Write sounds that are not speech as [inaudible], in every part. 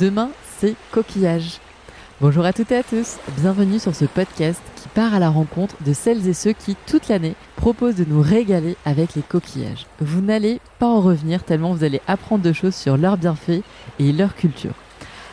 Demain, c'est coquillage. Bonjour à toutes et à tous, bienvenue sur ce podcast qui part à la rencontre de celles et ceux qui, toute l'année, proposent de nous régaler avec les coquillages. Vous n'allez pas en revenir tellement vous allez apprendre de choses sur leurs bienfaits et leur culture.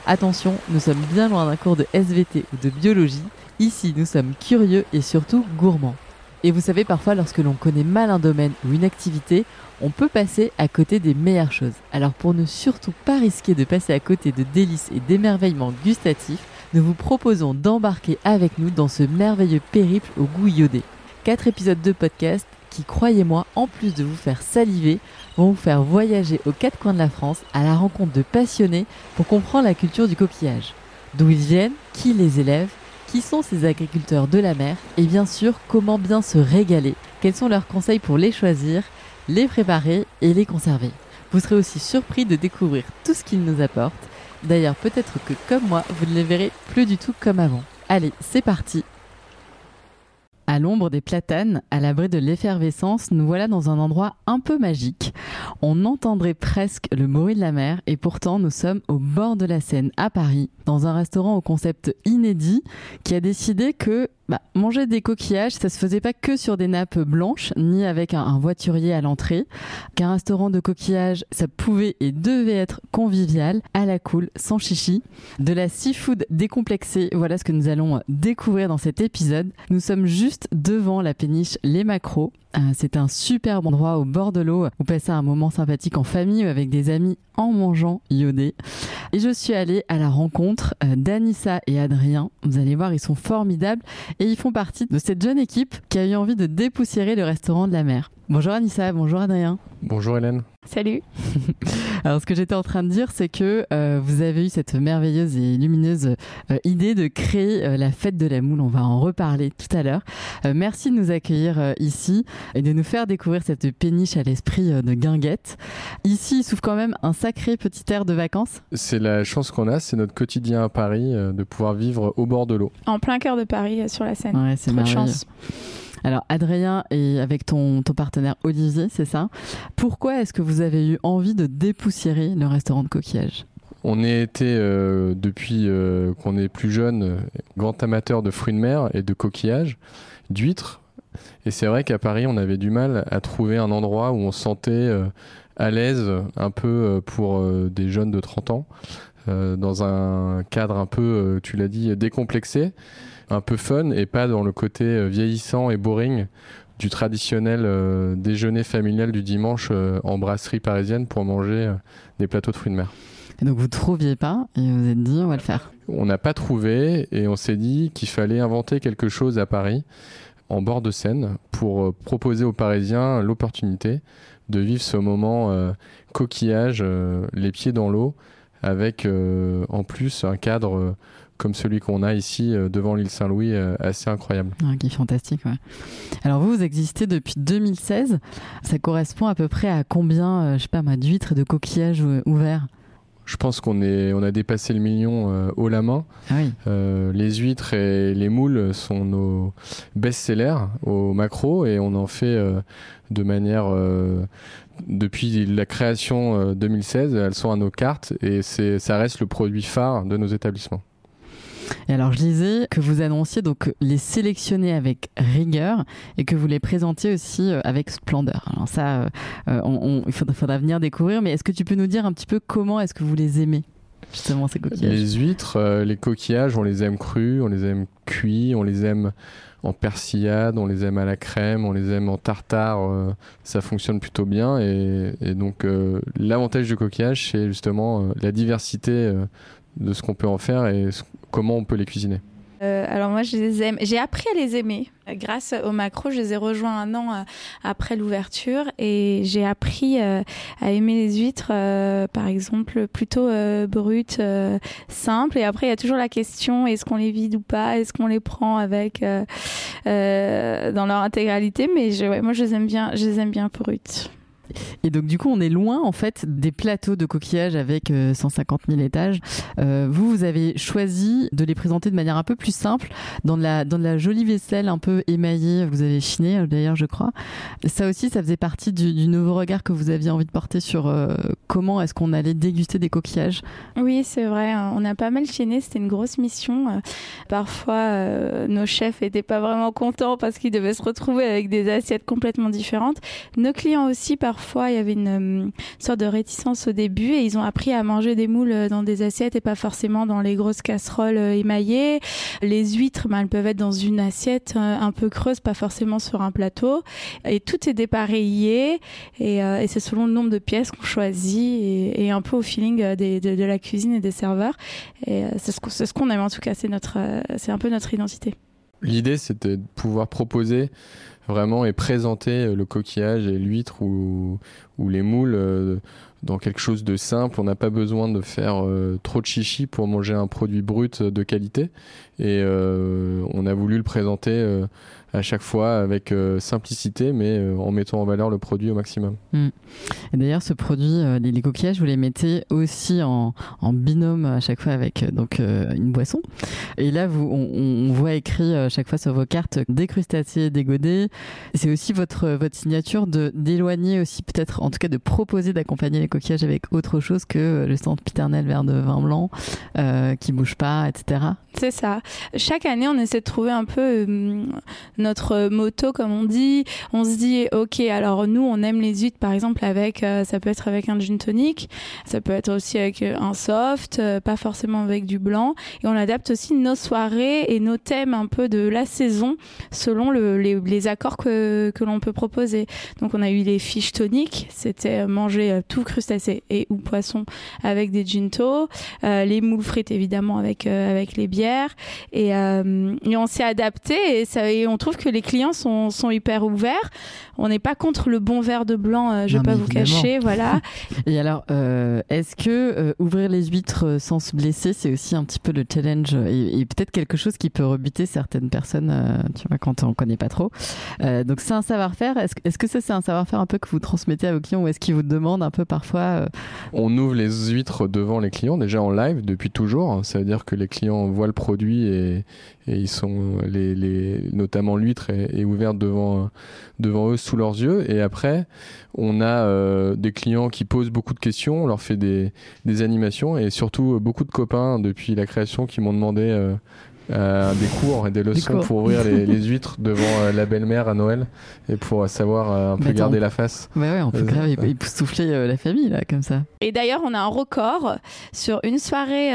Attention, nous sommes bien loin d'un cours de SVT ou de biologie. Ici, nous sommes curieux et surtout gourmands. Et vous savez, parfois, lorsque l'on connaît mal un domaine ou une activité, on peut passer à côté des meilleures choses. Alors pour ne surtout pas risquer de passer à côté de délices et d'émerveillements gustatifs, nous vous proposons d'embarquer avec nous dans ce merveilleux périple au goût iodé. Quatre épisodes de podcast qui, croyez-moi, en plus de vous faire saliver, vont vous faire voyager aux quatre coins de la France à la rencontre de passionnés pour comprendre la culture du coquillage. D'où ils viennent, qui les élève, qui sont ces agriculteurs de la mer et bien sûr comment bien se régaler, quels sont leurs conseils pour les choisir, les préparer et les conserver. Vous serez aussi surpris de découvrir tout ce qu'ils nous apportent. D'ailleurs, peut-être que comme moi, vous ne les verrez plus du tout comme avant. Allez, c'est parti à l'ombre des platanes, à l'abri de l'effervescence, nous voilà dans un endroit un peu magique. On entendrait presque le bruit de la mer et pourtant nous sommes au bord de la Seine à Paris, dans un restaurant au concept inédit qui a décidé que bah, manger des coquillages, ça se faisait pas que sur des nappes blanches, ni avec un, voiturier à l'entrée. Qu'un restaurant de coquillages, ça pouvait et devait être convivial, à la cool, sans chichi. De la seafood décomplexée, voilà ce que nous allons découvrir dans cet épisode. Nous sommes juste devant la péniche Les Macros. Euh, c'est un superbe endroit au bord de l'eau où passer un moment sympathique en famille ou avec des amis en mangeant iodé. Et je suis allée à la rencontre euh, d'Anissa et Adrien. Vous allez voir, ils sont formidables et ils font partie de cette jeune équipe qui a eu envie de dépoussiérer le restaurant de la mer. Bonjour Anissa, bonjour Adrien. Bonjour Hélène. Salut. [laughs] Alors ce que j'étais en train de dire, c'est que euh, vous avez eu cette merveilleuse et lumineuse euh, idée de créer euh, la fête de la moule. On va en reparler tout à l'heure. merci de nous accueillir ici et de nous faire découvrir cette péniche à l'esprit de guinguette. Ici, il souffle quand même un sacré petit air de vacances. C'est la chance qu'on a, c'est notre quotidien à Paris de pouvoir vivre au bord de l'eau. En plein cœur de Paris, sur la Seine. Ouais, c'est. Chance. Alors Adrien et avec ton, ton partenaire Olivier, c'est ça? Pourquoi est-ce que vous avez eu envie de dépoussiérer le restaurant de coquillage? On a été, euh, depuis euh, qu'on est plus jeune, grand amateur de fruits de mer et de coquillages, d'huîtres. Et c'est vrai qu'à Paris, on avait du mal à trouver un endroit où on se sentait euh, à l'aise, un peu pour des jeunes de 30 ans, dans un cadre un peu, tu l'as dit, décomplexé un peu fun et pas dans le côté euh, vieillissant et boring du traditionnel euh, déjeuner familial du dimanche euh, en brasserie parisienne pour manger des plateaux de fruits de mer. Et donc vous trouviez pas et vous vous êtes dit on va le faire. On n'a pas trouvé et on s'est dit qu'il fallait inventer quelque chose à Paris en bord de Seine pour proposer aux Parisiens l'opportunité de vivre ce moment coquillage, les pieds dans l'eau, avec en plus un cadre comme celui qu'on a ici euh, devant l'île Saint-Louis, euh, assez incroyable. Ah, qui est fantastique, ouais. Alors vous, vous existez depuis 2016. Ça correspond à peu près à combien, euh, je sais pas, d'huîtres et de coquillages ouverts? Je pense qu'on est, on a dépassé le million haut la main. Ah oui. les huîtres et les moules sont nos best-sellers au macro et on en fait de manière depuis la création 2016. Elles sont à nos cartes et c'est, ça reste le produit phare de nos établissements. Et alors, je disais que vous annonciez donc les sélectionner avec rigueur et que vous les présentiez aussi euh, avec splendeur. Alors ça, euh, euh, il faudra, venir découvrir. Mais est-ce que tu peux nous dire un petit peu comment est-ce que vous les aimez justement ces coquillages? Les huîtres, les coquillages, on les aime crus, on les aime cuits, on les aime en persillade, on les aime à la crème, on les aime en tartare, ça fonctionne plutôt bien. Et, et donc l'avantage du coquillage, c'est justement la diversité de ce qu'on peut en faire et comment on peut les cuisiner euh, alors moi. J'ai appris à les aimer grâce au macro. Je les ai rejoints un an euh, après l'ouverture et j'ai appris euh, à aimer les huîtres, par exemple, plutôt brutes, simples. Et après, il y a toujours la question est-ce qu'on les vide ou pas? Est-ce qu'on les prend avec dans leur intégralité? Mais moi, je les aime bien. Je les aime bien brutes. Et donc du coup, on est loin en fait des plateaux de coquillages avec 150 000 étages. vous, vous avez choisi de les présenter de manière un peu plus simple, dans de la, dans la jolie vaisselle un peu émaillée. Vous avez chiné d'ailleurs, je crois. Ça aussi, ça faisait partie du, nouveau regard que vous aviez envie de porter sur comment est-ce qu'on allait déguster des coquillages. Oui, c'est vrai. On a pas mal chiné. C'était une grosse mission. Parfois, nos chefs étaient pas vraiment contents parce qu'ils devaient se retrouver avec des assiettes complètement différentes. Nos clients aussi, parfois, il y avait une euh, sorte de réticence au début et ils ont appris à manger des moules euh, dans des assiettes et pas forcément dans les grosses casseroles euh, émaillées. Les huîtres, ben, elles peuvent être dans une assiette un peu creuse, pas forcément sur un plateau. Et tout est dépareillé et, c'est selon le nombre de pièces qu'on choisit et, un peu au feeling de, la cuisine et des serveurs. Et c'est ce qu'on aime en tout cas, c'est c'est un peu notre identité. L'idée, c'était de pouvoir proposer vraiment et présenter euh, le coquillage et l'huître ou, ou, les moules euh, dans quelque chose de simple. On n'a pas besoin de faire euh, trop de chichi pour manger un produit brut de qualité. Et on a voulu le présenter à chaque fois avec euh, simplicité, mais euh, en mettant en valeur le produit au maximum. Hmm. Et d'ailleurs, ce produit, euh, les, coquillages, vous les mettez aussi en, binôme à chaque fois avec donc une boisson. Et là, vous, on, voit écrit à chaque fois sur vos cartes des crustacés, des godets. C'est aussi votre signature d'éloigner aussi peut-être, en tout cas, de proposer d'accompagner les coquillages avec autre chose que le centre piternel vert de vin blanc qui bouge pas, etc. C'est ça. Chaque année, on essaie de trouver un peu notre moto, comme on dit. On se dit, ok, alors nous, on aime les huîtres, par exemple, avec, euh, ça peut être avec un gin tonic, ça peut être aussi avec euh, un soft, euh, pas forcément avec du blanc. Et on adapte aussi nos soirées et nos thèmes un peu de la saison selon le, les, accords que, que l'on peut proposer. Donc on a eu les fiches toniques, c'était manger tout et ou poisson avec des ginto, les moules frites évidemment avec avec les bières et, et on s'est adapté et, ça, et on trouve que les clients sont, sont hyper ouverts. On n'est pas contre le bon verre de blanc, euh, je ne vais pas vous cacher, voilà. [laughs] Et alors, euh, est-ce que euh, ouvrir les huîtres sans se blesser, c'est aussi un petit peu le challenge et, peut-être quelque chose qui peut rebuter certaines personnes, tu vois, quand on connaît pas trop. donc c'est un savoir-faire. Est-ce, est-ce que ça c'est un savoir-faire un peu que vous transmettez à vos clients ou est-ce qu'ils vous demandent un peu parfois On ouvre les huîtres devant les clients déjà en live depuis toujours. Ça veut dire que les clients voient le produit et, ils sont notamment l'huître est, ouverte devant devant eux sous leurs yeux et après on a euh, des clients qui posent beaucoup de questions on leur fait des, animations et surtout beaucoup de copains depuis la création qui m'ont demandé euh, euh, des cours et des leçons pour ouvrir les, [laughs] huîtres devant euh, la belle-mère à Noël et pour savoir euh, un peu garder la face. Ouais, ouais, on peut grave époustoufler la famille là comme ça. Et d'ailleurs, on a un record sur une soirée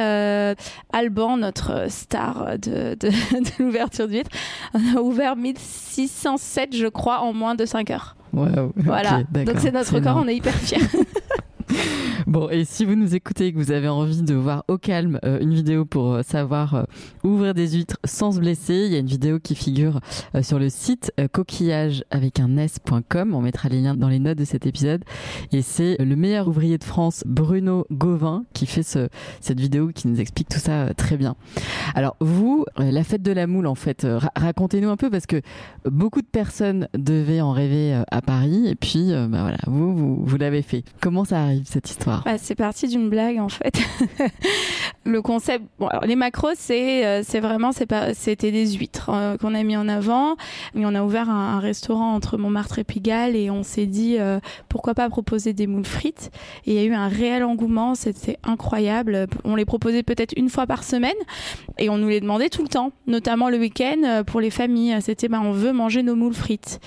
Alban, notre star de, de, [laughs] de l'ouverture d'huîtres. On a ouvert 1607, je crois, en moins de 5 heures. Wow, voilà. Donc c'est notre record, on est hyper fiers. [laughs] Bon, et si vous nous écoutez et que vous avez envie de voir au calme euh, une vidéo pour euh, savoir euh, ouvrir des huîtres sans se blesser, il y a une vidéo qui figure sur le site coquillage avec un s.com. On mettra les liens dans les notes de cet épisode. Et c'est le meilleur ouvrier de France, Bruno Gauvin, qui fait ce, cette vidéo qui nous explique tout ça très bien. Alors, vous, la fête de la moule, en fait, racontez-nous un peu parce que beaucoup de personnes devaient en rêver à Paris et puis, bah voilà, vous, vous, vous l'avez fait. Comment ça arrive cette histoire? Bah, C'est parti d'une blague en fait. [laughs] le concept, les macros, c'est euh, vraiment c'était des huîtres euh, qu'on a mis en avant. Et on a ouvert un, restaurant entre Montmartre et Pigalle et on s'est dit euh, pourquoi pas proposer des moules frites. Et il y a eu un réel engouement, c'était incroyable. On les proposait peut-être une fois par semaine et on nous les demandait tout le temps, notamment le week-end pour les familles. C'était bah, on veut manger nos moules frites.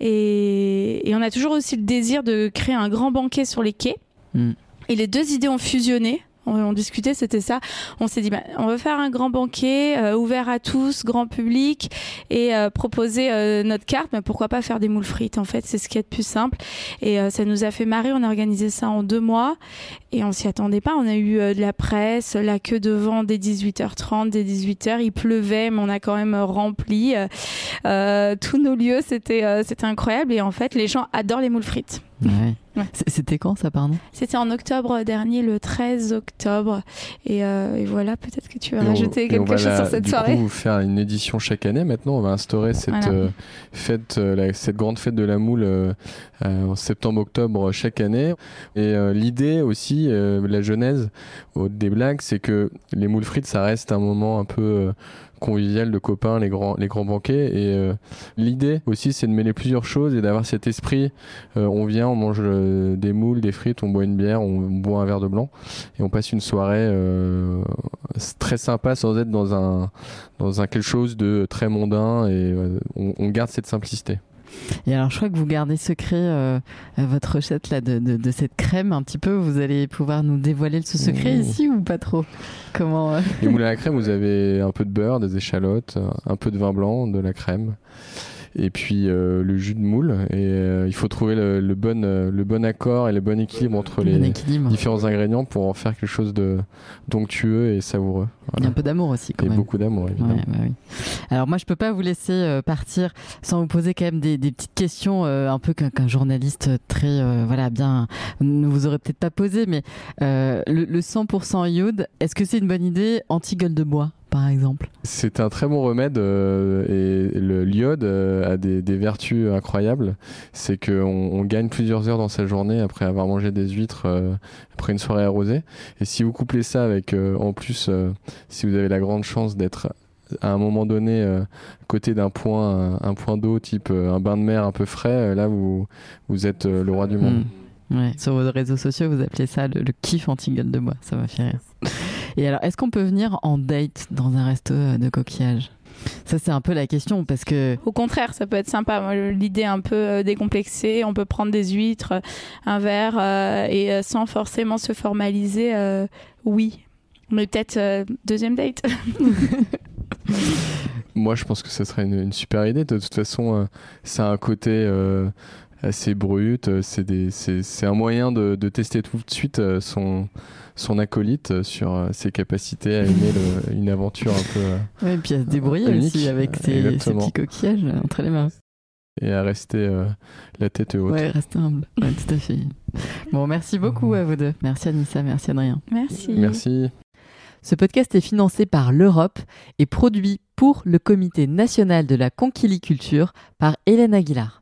Et, et on a toujours aussi le désir de créer un grand banquet sur les quais. Mm. Et les deux idées ont fusionné. On, discutait, c'était ça. On s'est dit, bah, on veut faire un grand banquet euh, ouvert à tous, grand public, et euh, proposer euh, notre carte. Mais pourquoi pas faire des moules frites En fait, c'est ce qui est le plus simple. Et ça nous a fait marrer. On a organisé ça en deux mois, et on s'y attendait pas. On a eu de la presse, la queue devant dès 18h30, dès 18h. Il pleuvait, mais on a quand même rempli tous nos lieux. C'était incroyable. Et en fait, les gens adorent les moules frites. C'était quand ça, pardon? C'était en octobre dernier, le 13 octobre. Et, euh, voilà, peut-être que tu veux rajouter quelque chose sur cette du soirée. Coup, faire une édition chaque année. Maintenant, on va instaurer cette euh, fête, euh, cette grande fête de la moule en septembre-octobre chaque année. Et l'idée aussi, la genèse des blagues, c'est que les moules frites, ça reste un moment un peu convivial de copains, les grands, les grands banquets. Et euh, l'idée aussi, c'est de mêler plusieurs choses et d'avoir cet esprit. Euh, on vient, on mange euh, des moules, des frites, on boit une bière, on boit un verre de blanc et on passe une soirée très sympa sans être dans un, dans quelque chose de très mondain et on garde cette simplicité. Et alors, je crois que vous gardez secret euh, votre recette là de, de, cette crème un petit peu. Vous allez pouvoir nous dévoiler ce secret ici ou pas trop? Comment euh Les moules à la crème, vous avez un peu de beurre, des échalotes, un peu de vin blanc, de la crème et puis euh, le jus de moule. Et euh, il faut trouver le, bon, euh, le bon accord et le bon équilibre entre les différents ingrédients pour en faire quelque chose de donctueux et savoureux. Il y a un peu d'amour aussi quand et même. beaucoup d'amour évidemment. Bah Alors moi je peux pas vous laisser partir sans vous poser quand même des, petites questions un peu qu'un journaliste très voilà bien ne vous aurait peut-être pas posé mais le, le 100% iode est-ce que c'est une bonne idée anti gueule de bois? Par exemple C'est un très bon remède euh, et le l'iode euh, a des, vertus incroyables. C'est qu'on on gagne plusieurs heures dans sa journée après avoir mangé des huîtres euh, après une soirée arrosée. Et si vous couplez ça avec, en plus, si vous avez la grande chance d'être à un moment donné côté d'un point, un, point d'eau type un bain de mer un peu frais, là vous, vous êtes le roi du monde. Hmm. Ouais. Sur vos réseaux sociaux, vous appelez ça le, le kiff anti-gueule de bois. Ça va faire rire. Et alors, est-ce qu'on peut venir en date dans un resto euh, de coquillage? Ça, c'est un peu la question parce que. Au contraire, ça peut être sympa. L'idée un peu euh, décomplexée, on peut prendre des huîtres, un verre, euh, et sans forcément se formaliser, oui. Mais peut-être deuxième date. [laughs] Moi, je pense que ce serait une, super idée. De toute façon, ça a un côté assez brut. C'est un moyen de, de, tester tout de suite son son acolyte euh, sur euh, ses capacités à aimer une aventure un peu. Euh, ouais, et puis à se débrouiller aussi avec ses, petits coquillages entre les mains. Et à rester la tête haute. Ouais, rester humble. Ouais, tout à fait. Bon, merci beaucoup à vous deux. Merci Anissa, merci Adrien. Merci. Merci. Ce podcast est financé par l'Europe et produit pour le Comité national de la conquiliculture par Hélène Aguilar.